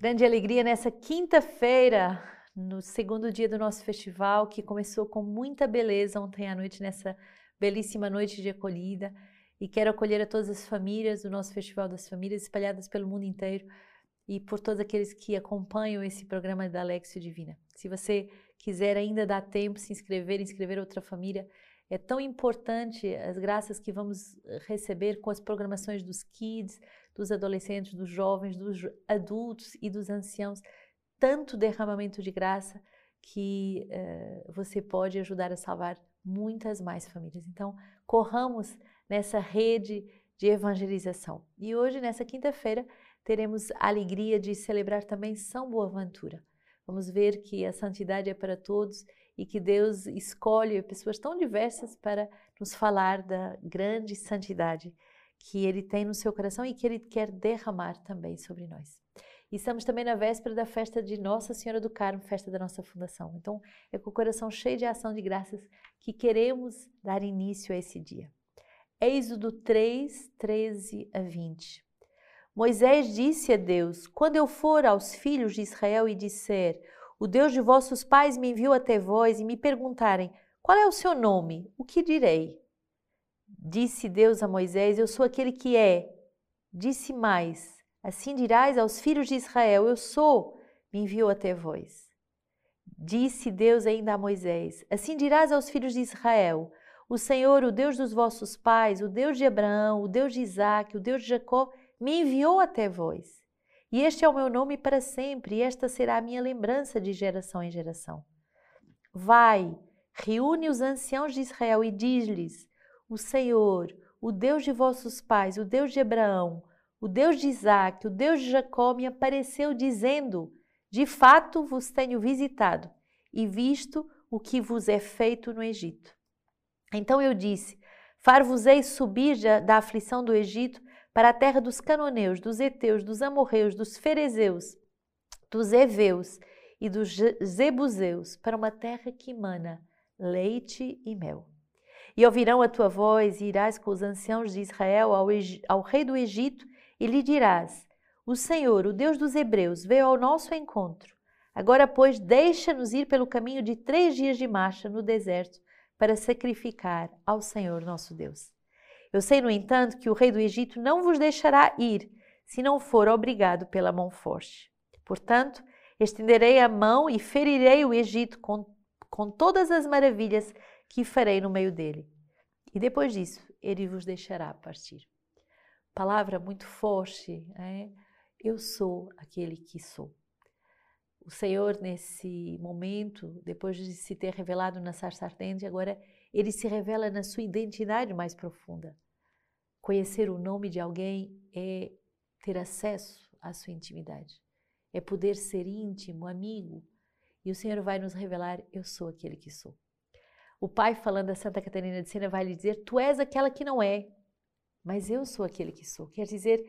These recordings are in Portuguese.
Grande alegria nessa quinta-feira, no segundo dia do nosso festival, que começou com muita beleza ontem à noite, nessa belíssima noite de acolhida. E quero acolher a todas as famílias do nosso Festival das Famílias, espalhadas pelo mundo inteiro, e por todos aqueles que acompanham esse programa da Alexio Divina. Se você quiser ainda dar tempo, se inscrever, inscrever outra família, é tão importante as graças que vamos receber com as programações dos kids, dos adolescentes, dos jovens, dos adultos e dos anciãos, tanto derramamento de graça que uh, você pode ajudar a salvar muitas mais famílias. Então, corramos nessa rede de evangelização. E hoje, nessa quinta-feira, teremos a alegria de celebrar também São Boaventura. Vamos ver que a santidade é para todos e que Deus escolhe pessoas tão diversas para nos falar da grande santidade que Ele tem no seu coração e que Ele quer derramar também sobre nós. E estamos também na véspera da festa de Nossa Senhora do Carmo, festa da nossa fundação. Então, é com o coração cheio de ação de graças que queremos dar início a esse dia. Êxodo 3, 13 a 20. Moisés disse a Deus: Quando eu for aos filhos de Israel e disser: O Deus de vossos pais me enviou até vós e me perguntarem: Qual é o seu nome? O que direi? Disse Deus a Moisés: Eu sou aquele que é. Disse mais: Assim dirás aos filhos de Israel: Eu sou, me enviou até vós. Disse Deus ainda a Moisés: Assim dirás aos filhos de Israel: O Senhor, o Deus dos vossos pais, o Deus de Abraão, o Deus de Isaac, o Deus de Jacó, me enviou até vós. E este é o meu nome para sempre, e esta será a minha lembrança de geração em geração. Vai, reúne os anciãos de Israel e diz-lhes: o Senhor, o Deus de vossos pais, o Deus de Abraão, o Deus de Isaac, o Deus de Jacó, me apareceu dizendo: De fato vos tenho visitado e visto o que vos é feito no Egito. Então eu disse: Far-vos-ei subir da aflição do Egito para a terra dos canoneus, dos heteus, dos amorreus, dos ferezeus, dos heveus e dos zebuseus, para uma terra que emana leite e mel. E ouvirão a tua voz, e irás com os anciãos de Israel ao, ao rei do Egito, e lhe dirás: O Senhor, o Deus dos Hebreus, veio ao nosso encontro. Agora, pois, deixa-nos ir pelo caminho de três dias de marcha no deserto para sacrificar ao Senhor nosso Deus. Eu sei, no entanto, que o rei do Egito não vos deixará ir, se não for obrigado pela mão forte. Portanto, estenderei a mão e ferirei o Egito com, com todas as maravilhas que farei no meio dele. E depois disso, ele vos deixará partir. Palavra muito forte, é? eu sou aquele que sou. O Senhor, nesse momento, depois de se ter revelado na sarça ardente, agora ele se revela na sua identidade mais profunda. Conhecer o nome de alguém é ter acesso à sua intimidade, é poder ser íntimo, amigo. E o Senhor vai nos revelar: eu sou aquele que sou. O pai, falando a Santa Catarina de Sena, vai lhe dizer: Tu és aquela que não é, mas eu sou aquele que sou. Quer dizer,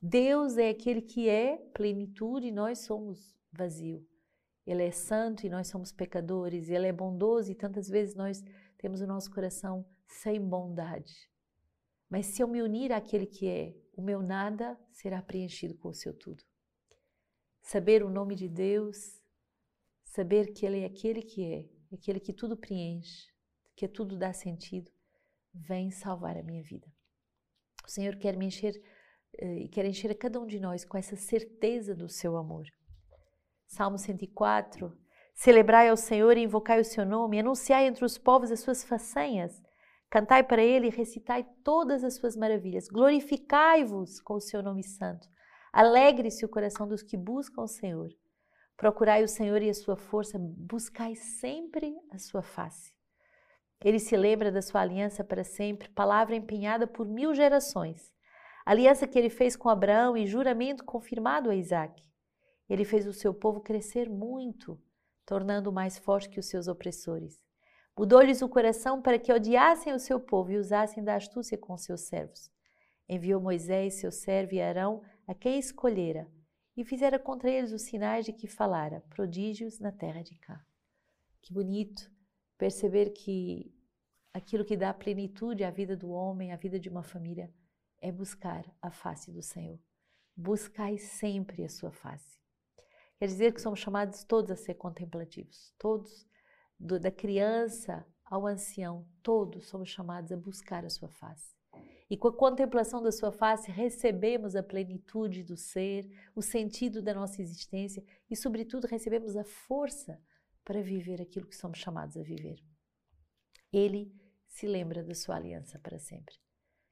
Deus é aquele que é plenitude e nós somos vazio. Ele é santo e nós somos pecadores. Ele é bondoso e tantas vezes nós temos o nosso coração sem bondade. Mas se eu me unir àquele que é, o meu nada será preenchido com o seu tudo. Saber o nome de Deus, saber que Ele é aquele que é, aquele que tudo preenche, que tudo dá sentido, vem salvar a minha vida. O Senhor quer me encher eh, e quer encher a cada um de nós com essa certeza do seu amor. Salmo 104. Celebrai ao Senhor e invocai o seu nome, anunciai entre os povos as suas façanhas, cantai para ele e recitai todas as suas maravilhas. Glorificai-vos com o seu nome santo. Alegre-se o coração dos que buscam o Senhor. Procurai o Senhor e a sua força, buscai sempre a sua face. Ele se lembra da sua aliança para sempre, palavra empenhada por mil gerações. Aliança que ele fez com Abraão e juramento confirmado a Isaac. Ele fez o seu povo crescer muito, tornando-o mais forte que os seus opressores. Mudou-lhes o coração para que odiassem o seu povo e usassem da astúcia com seus servos. Enviou Moisés, seu servo, e Arão, a quem escolhera, e fizera contra eles os sinais de que falara, prodígios na terra de cá. Que bonito perceber que aquilo que dá plenitude à vida do homem, à vida de uma família, é buscar a face do Senhor. Buscai sempre a sua face. Quer dizer que somos chamados todos a ser contemplativos, todos, do, da criança ao ancião, todos somos chamados a buscar a sua face. E com a contemplação da sua face, recebemos a plenitude do ser, o sentido da nossa existência e, sobretudo, recebemos a força para viver aquilo que somos chamados a viver. Ele se lembra da sua aliança para sempre.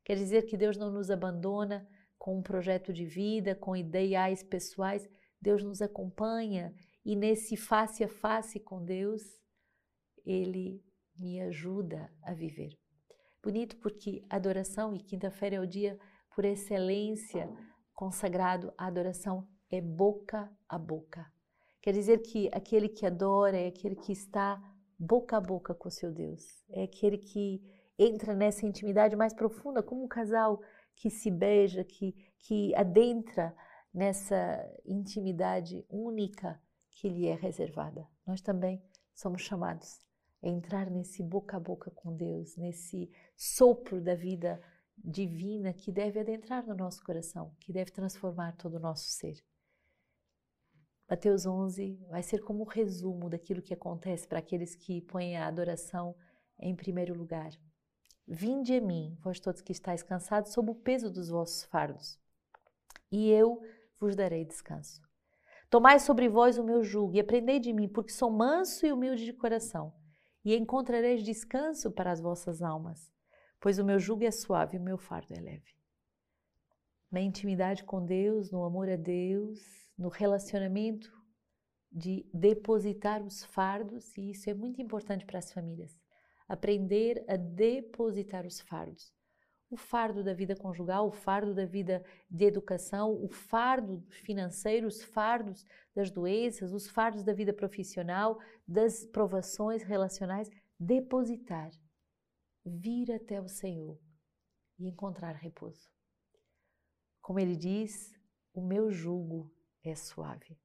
Quer dizer que Deus não nos abandona com um projeto de vida, com ideais pessoais. Deus nos acompanha e nesse face a face com Deus, Ele me ajuda a viver. Bonito porque adoração, e quinta-feira é o dia por excelência consagrado à adoração, é boca a boca. Quer dizer que aquele que adora é aquele que está boca a boca com o seu Deus, é aquele que entra nessa intimidade mais profunda, como um casal que se beija, que, que adentra nessa intimidade única que lhe é reservada. Nós também somos chamados a entrar nesse boca a boca com Deus, nesse sopro da vida divina que deve adentrar no nosso coração, que deve transformar todo o nosso ser. Mateus 11 vai ser como um resumo daquilo que acontece para aqueles que põem a adoração em primeiro lugar. Vinde a mim, vós todos que estáis cansados, sob o peso dos vossos fardos, e eu vos darei descanso. Tomai sobre vós o meu jugo e aprendei de mim, porque sou manso e humilde de coração, e encontrareis descanso para as vossas almas pois o meu jugo é suave e o meu fardo é leve. Na intimidade com Deus, no amor a Deus, no relacionamento de depositar os fardos, e isso é muito importante para as famílias. Aprender a depositar os fardos. O fardo da vida conjugal, o fardo da vida de educação, o fardo financeiro, os fardos das doenças, os fardos da vida profissional, das provações relacionais, depositar vir até o Senhor e encontrar repouso. Como ele diz, o meu jugo é suave.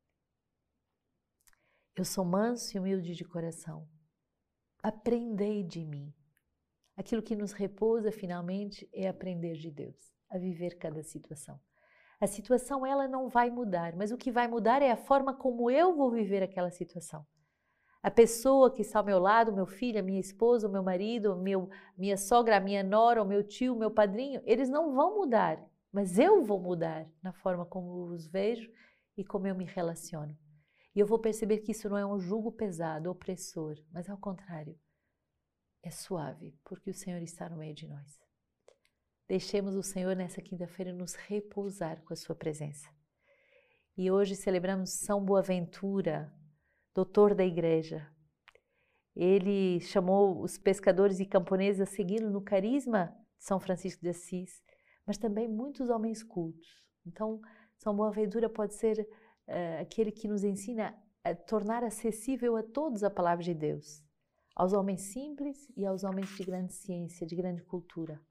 Eu sou manso e humilde de coração. Aprendei de mim. Aquilo que nos repousa finalmente é aprender de Deus, a viver cada situação. A situação ela não vai mudar, mas o que vai mudar é a forma como eu vou viver aquela situação. A pessoa que está ao meu lado, meu filho, a minha esposa, o meu marido, meu, minha sogra, a minha nora, o meu tio, o meu padrinho, eles não vão mudar, mas eu vou mudar na forma como os vejo e como eu me relaciono. E eu vou perceber que isso não é um jugo pesado, opressor, mas ao contrário, é suave, porque o Senhor está no meio de nós. Deixemos o Senhor nessa quinta-feira nos repousar com a sua presença. E hoje celebramos São Boaventura, doutor da igreja. Ele chamou os pescadores e camponeses a segui-lo no carisma de São Francisco de Assis, mas também muitos homens cultos. Então, São Boaventura pode ser uh, aquele que nos ensina a tornar acessível a todos a palavra de Deus, aos homens simples e aos homens de grande ciência, de grande cultura.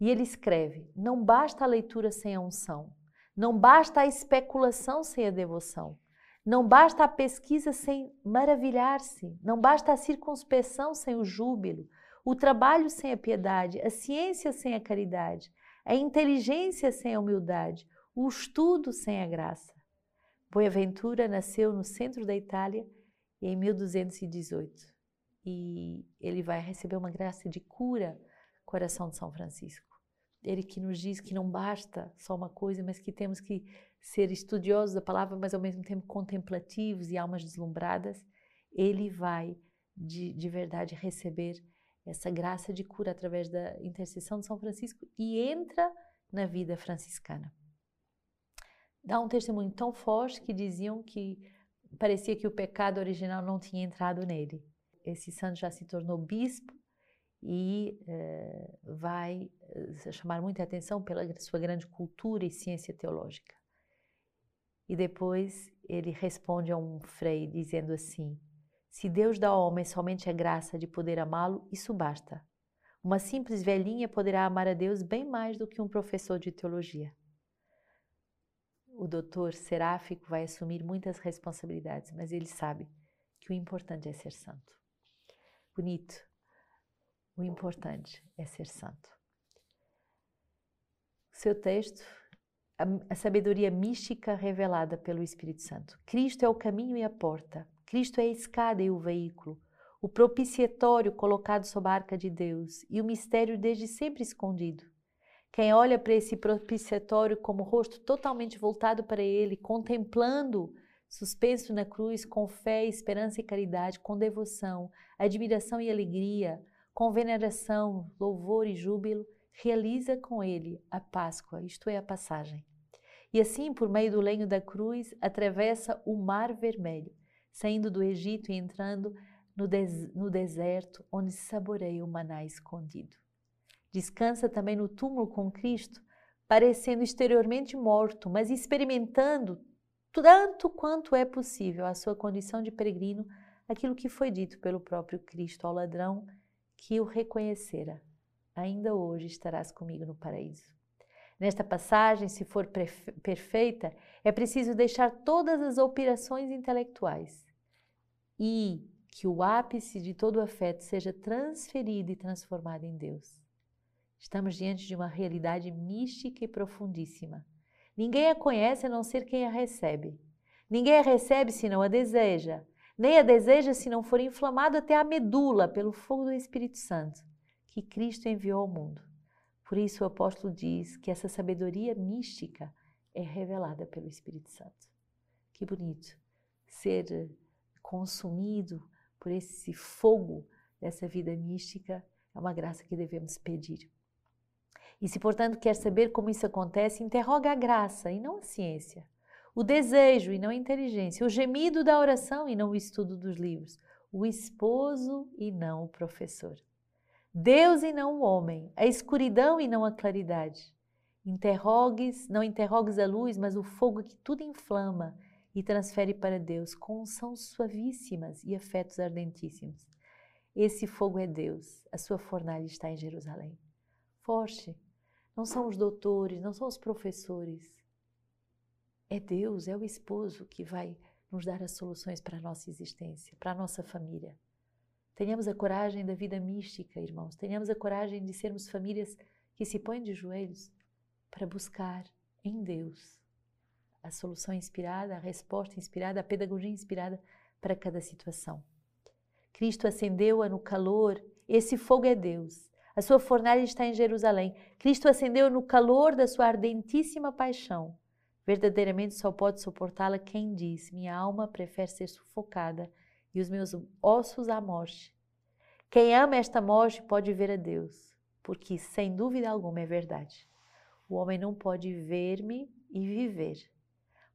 E ele escreve: não basta a leitura sem a unção, não basta a especulação sem a devoção. Não basta a pesquisa sem maravilhar-se, não basta a circunspeção sem o júbilo, o trabalho sem a piedade, a ciência sem a caridade, a inteligência sem a humildade, o estudo sem a graça. Boaventura nasceu no centro da Itália em 1218 e ele vai receber uma graça de cura, coração de São Francisco. Ele que nos diz que não basta só uma coisa, mas que temos que ser estudiosos da palavra, mas ao mesmo tempo contemplativos e almas deslumbradas, ele vai de, de verdade receber essa graça de cura através da intercessão de São Francisco e entra na vida franciscana. Dá um testemunho tão forte que diziam que parecia que o pecado original não tinha entrado nele. Esse santo já se tornou bispo e eh, vai eh, chamar muita atenção pela sua grande cultura e ciência teológica. E depois ele responde a um frei dizendo assim: Se Deus dá ao homem somente a graça de poder amá-lo, isso basta. Uma simples velhinha poderá amar a Deus bem mais do que um professor de teologia. O doutor seráfico vai assumir muitas responsabilidades, mas ele sabe que o importante é ser santo. Bonito. O importante é ser santo. Seu texto a, a sabedoria mística revelada pelo Espírito Santo. Cristo é o caminho e a porta. Cristo é a escada e o veículo, o propiciatório colocado sob a arca de Deus e o mistério desde sempre escondido. Quem olha para esse propiciatório como rosto totalmente voltado para ele, contemplando, suspenso na cruz, com fé, esperança e caridade, com devoção, admiração e alegria, com veneração, louvor e júbilo, realiza com ele a Páscoa, isto é, a passagem. E assim, por meio do lenho da cruz, atravessa o Mar Vermelho, saindo do Egito e entrando no, des no deserto, onde saboreia o maná escondido. Descansa também no túmulo com Cristo, parecendo exteriormente morto, mas experimentando tanto quanto é possível a sua condição de peregrino, aquilo que foi dito pelo próprio Cristo ao ladrão que o reconhecera. Ainda hoje estarás comigo no paraíso. Nesta passagem, se for perfeita, é preciso deixar todas as operações intelectuais e que o ápice de todo o afeto seja transferido e transformado em Deus. Estamos diante de uma realidade mística e profundíssima. Ninguém a conhece a não ser quem a recebe. Ninguém a recebe se não a deseja, nem a deseja se não for inflamado até a medula pelo fogo do Espírito Santo, que Cristo enviou ao mundo. Por isso o apóstolo diz que essa sabedoria mística é revelada pelo Espírito Santo. Que bonito ser consumido por esse fogo dessa vida mística é uma graça que devemos pedir. E se, portanto, quer saber como isso acontece, interroga a graça e não a ciência, o desejo e não a inteligência, o gemido da oração e não o estudo dos livros, o esposo e não o professor. Deus e não o homem, a escuridão e não a claridade. Interrogues, não interrogues a luz, mas o fogo que tudo inflama e transfere para Deus com unções suavíssimas e afetos ardentíssimos. Esse fogo é Deus, a sua fornalha está em Jerusalém. Forte, não são os doutores, não são os professores. É Deus, é o esposo que vai nos dar as soluções para a nossa existência, para a nossa família. Tenhamos a coragem da vida mística, irmãos. Tenhamos a coragem de sermos famílias que se põem de joelhos para buscar em Deus a solução inspirada, a resposta inspirada, a pedagogia inspirada para cada situação. Cristo acendeu-a no calor, esse fogo é Deus. A sua fornalha está em Jerusalém. Cristo acendeu no calor da sua ardentíssima paixão. Verdadeiramente só pode suportá-la quem diz: Minha alma prefere ser sufocada e os meus ossos à morte. Quem ama esta morte pode ver a Deus, porque sem dúvida alguma é verdade. O homem não pode ver-me e viver.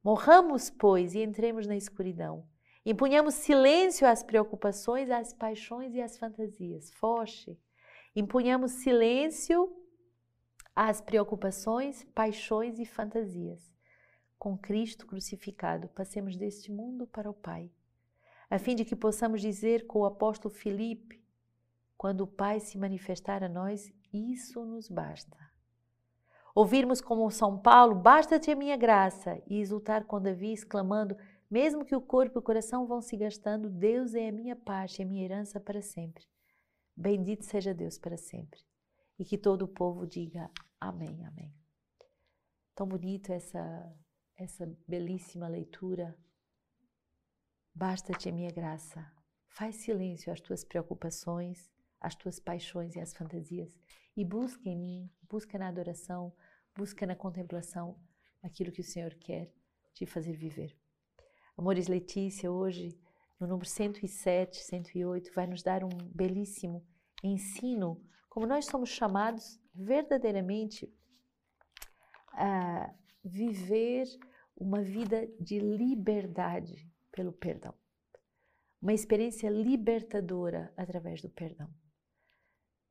Morramos, pois, e entremos na escuridão. Impunhamos silêncio às preocupações, às paixões e às fantasias. Foche. Impunhamos silêncio às preocupações, paixões e fantasias. Com Cristo crucificado, passemos deste mundo para o Pai, a fim de que possamos dizer com o apóstolo Filipe: quando o Pai se manifestar a nós, isso nos basta. Ouvirmos como São Paulo, basta-te a minha graça, e exultar com Davi, exclamando, mesmo que o corpo e o coração vão se gastando, Deus é a minha parte, a minha herança para sempre. Bendito seja Deus para sempre. E que todo o povo diga amém, amém. Tão bonito essa, essa belíssima leitura. Basta-te a minha graça. Faz silêncio às tuas preocupações, às tuas paixões e às fantasias e busca em mim, busca na adoração, busca na contemplação aquilo que o Senhor quer te fazer viver. Amores Letícia, hoje, no número 107, 108, vai nos dar um belíssimo ensino, como nós somos chamados verdadeiramente a viver uma vida de liberdade pelo perdão. Uma experiência libertadora através do perdão.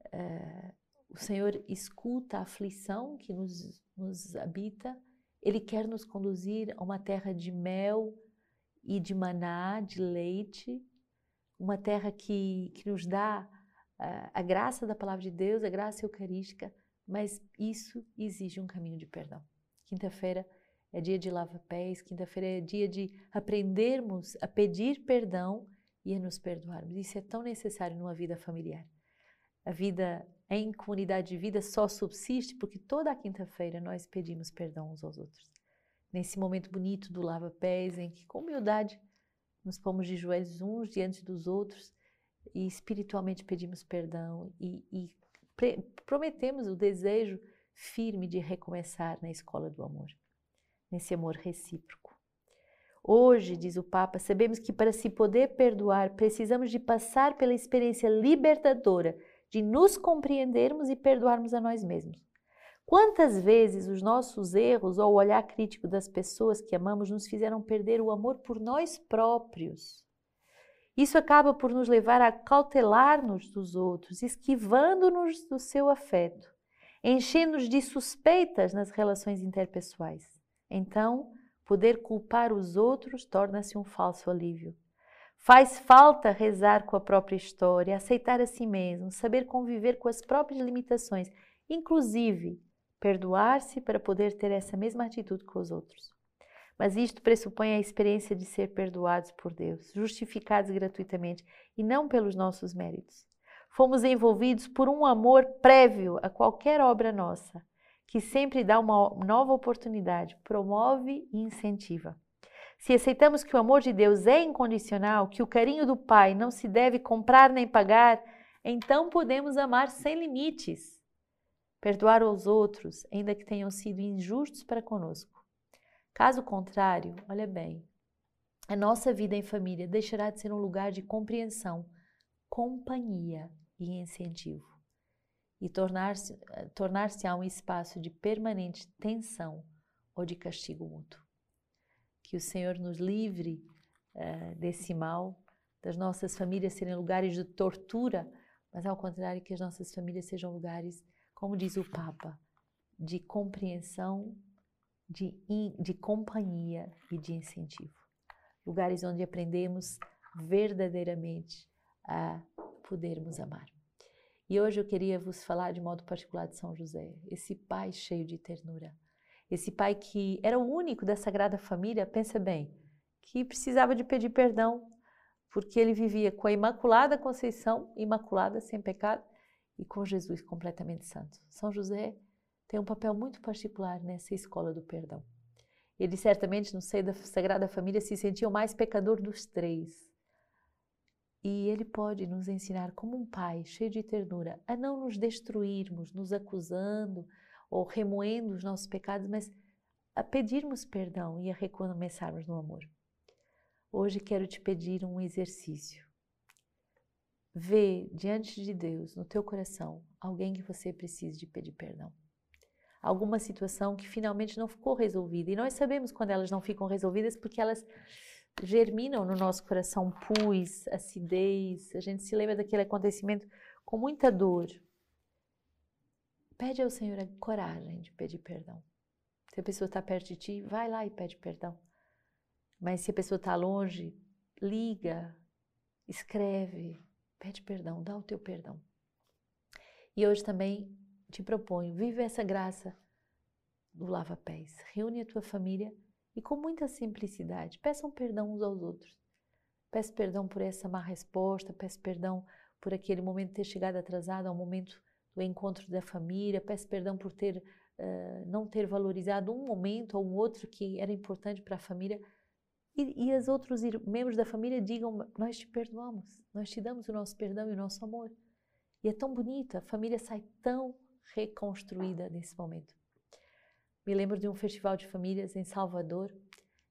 Uh, o Senhor escuta a aflição que nos, nos habita, Ele quer nos conduzir a uma terra de mel e de maná, de leite, uma terra que, que nos dá a, a graça da palavra de Deus, a graça eucarística, mas isso exige um caminho de perdão. Quinta-feira é dia de lava-pés, quinta-feira é dia de aprendermos a pedir perdão e a nos perdoarmos. Isso é tão necessário numa vida familiar. A vida em comunidade de vida só subsiste porque toda quinta-feira nós pedimos perdão uns aos outros. Nesse momento bonito do lava-pés, em que com humildade nos pomos de joelhos uns diante dos outros e espiritualmente pedimos perdão e, e prometemos o desejo firme de recomeçar na escola do amor, nesse amor recíproco. Hoje, diz o Papa, sabemos que para se poder perdoar, precisamos de passar pela experiência libertadora de nos compreendermos e perdoarmos a nós mesmos. Quantas vezes os nossos erros ou o olhar crítico das pessoas que amamos nos fizeram perder o amor por nós próprios? Isso acaba por nos levar a cautelar-nos dos outros, esquivando-nos do seu afeto, enchendo-nos de suspeitas nas relações interpessoais. Então, poder culpar os outros torna-se um falso alívio. Faz falta rezar com a própria história, aceitar a si mesmo, saber conviver com as próprias limitações, inclusive perdoar-se para poder ter essa mesma atitude com os outros. Mas isto pressupõe a experiência de ser perdoados por Deus, justificados gratuitamente e não pelos nossos méritos. Fomos envolvidos por um amor prévio a qualquer obra nossa, que sempre dá uma nova oportunidade, promove e incentiva. Se aceitamos que o amor de Deus é incondicional, que o carinho do Pai não se deve comprar nem pagar, então podemos amar sem limites. Perdoar aos outros, ainda que tenham sido injustos para conosco. Caso contrário, olha bem, a nossa vida em família deixará de ser um lugar de compreensão, companhia e incentivo, e tornar-se tornar um espaço de permanente tensão ou de castigo mútuo que o Senhor nos livre uh, desse mal, das nossas famílias serem lugares de tortura, mas ao contrário, que as nossas famílias sejam lugares, como diz o Papa, de compreensão, de, de companhia e de incentivo. Lugares onde aprendemos verdadeiramente a podermos amar. E hoje eu queria vos falar de modo particular de São José, esse pai cheio de ternura esse pai que era o único da Sagrada Família, pensa bem, que precisava de pedir perdão, porque ele vivia com a Imaculada Conceição, imaculada, sem pecado, e com Jesus completamente santo. São José tem um papel muito particular nessa escola do perdão. Ele certamente, no seio da Sagrada Família, se sentia o mais pecador dos três. E ele pode nos ensinar, como um pai cheio de ternura, a não nos destruirmos, nos acusando, ou remoendo os nossos pecados, mas a pedirmos perdão e a recomeçarmos no amor. Hoje quero te pedir um exercício. Vê diante de Deus, no teu coração, alguém que você precise de pedir perdão. Alguma situação que finalmente não ficou resolvida. E nós sabemos quando elas não ficam resolvidas porque elas germinam no nosso coração pus, acidez. A gente se lembra daquele acontecimento com muita dor. Pede ao Senhor a coragem de pedir perdão. Se a pessoa está perto de ti, vai lá e pede perdão. Mas se a pessoa está longe, liga, escreve, pede perdão, dá o teu perdão. E hoje também te proponho, vive essa graça do lava-pés. Reúne a tua família e com muita simplicidade, peçam perdão uns aos outros. Peço perdão por essa má resposta, peço perdão por aquele momento ter chegado atrasado ao momento do encontro da família, peço perdão por ter uh, não ter valorizado um momento ou um outro que era importante para a família. E, e os outros membros da família digam: Nós te perdoamos, nós te damos o nosso perdão e o nosso amor. E é tão bonita, a família sai tão reconstruída nesse momento. Me lembro de um festival de famílias em Salvador,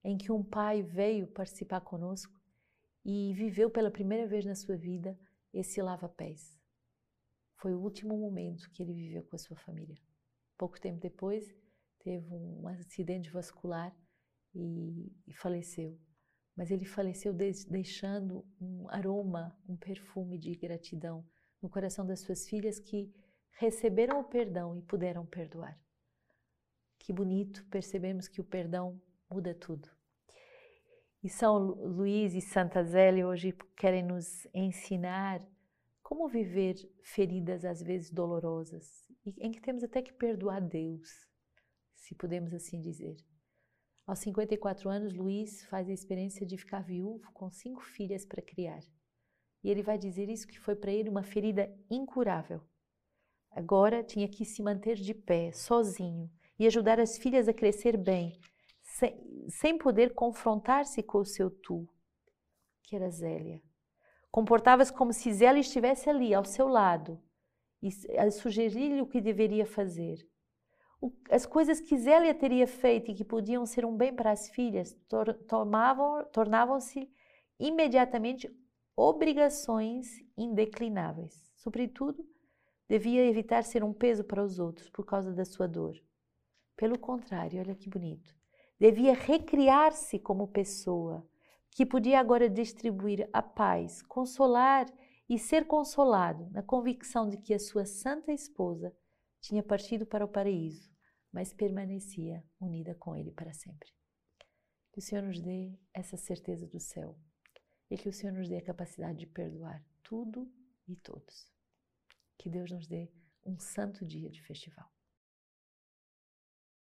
em que um pai veio participar conosco e viveu pela primeira vez na sua vida esse lava-pés. Foi o último momento que ele viveu com a sua família. Pouco tempo depois, teve um acidente vascular e, e faleceu. Mas ele faleceu de, deixando um aroma, um perfume de gratidão no coração das suas filhas que receberam o perdão e puderam perdoar. Que bonito, percebemos que o perdão muda tudo. E São Luís e Santa Zélia hoje querem nos ensinar como viver feridas às vezes dolorosas em que temos até que perdoar Deus, se podemos assim dizer. Aos 54 anos, Luiz faz a experiência de ficar viúvo com cinco filhas para criar. E ele vai dizer isso que foi para ele uma ferida incurável. agora tinha que se manter de pé, sozinho, e ajudar as filhas a crescer bem, sem, sem poder confrontar-se com o seu tu, que era Zélia. Comportava-se como se Zélia estivesse ali, ao seu lado, e a sugerir-lhe o que deveria fazer. As coisas que Zélia teria feito e que podiam ser um bem para as filhas tornavam-se imediatamente obrigações indeclináveis. Sobretudo, devia evitar ser um peso para os outros por causa da sua dor. Pelo contrário, olha que bonito. Devia recriar-se como pessoa, que podia agora distribuir a paz, consolar e ser consolado na convicção de que a sua santa esposa tinha partido para o paraíso, mas permanecia unida com ele para sempre. Que o Senhor nos dê essa certeza do céu e que o Senhor nos dê a capacidade de perdoar tudo e todos. Que Deus nos dê um santo dia de festival.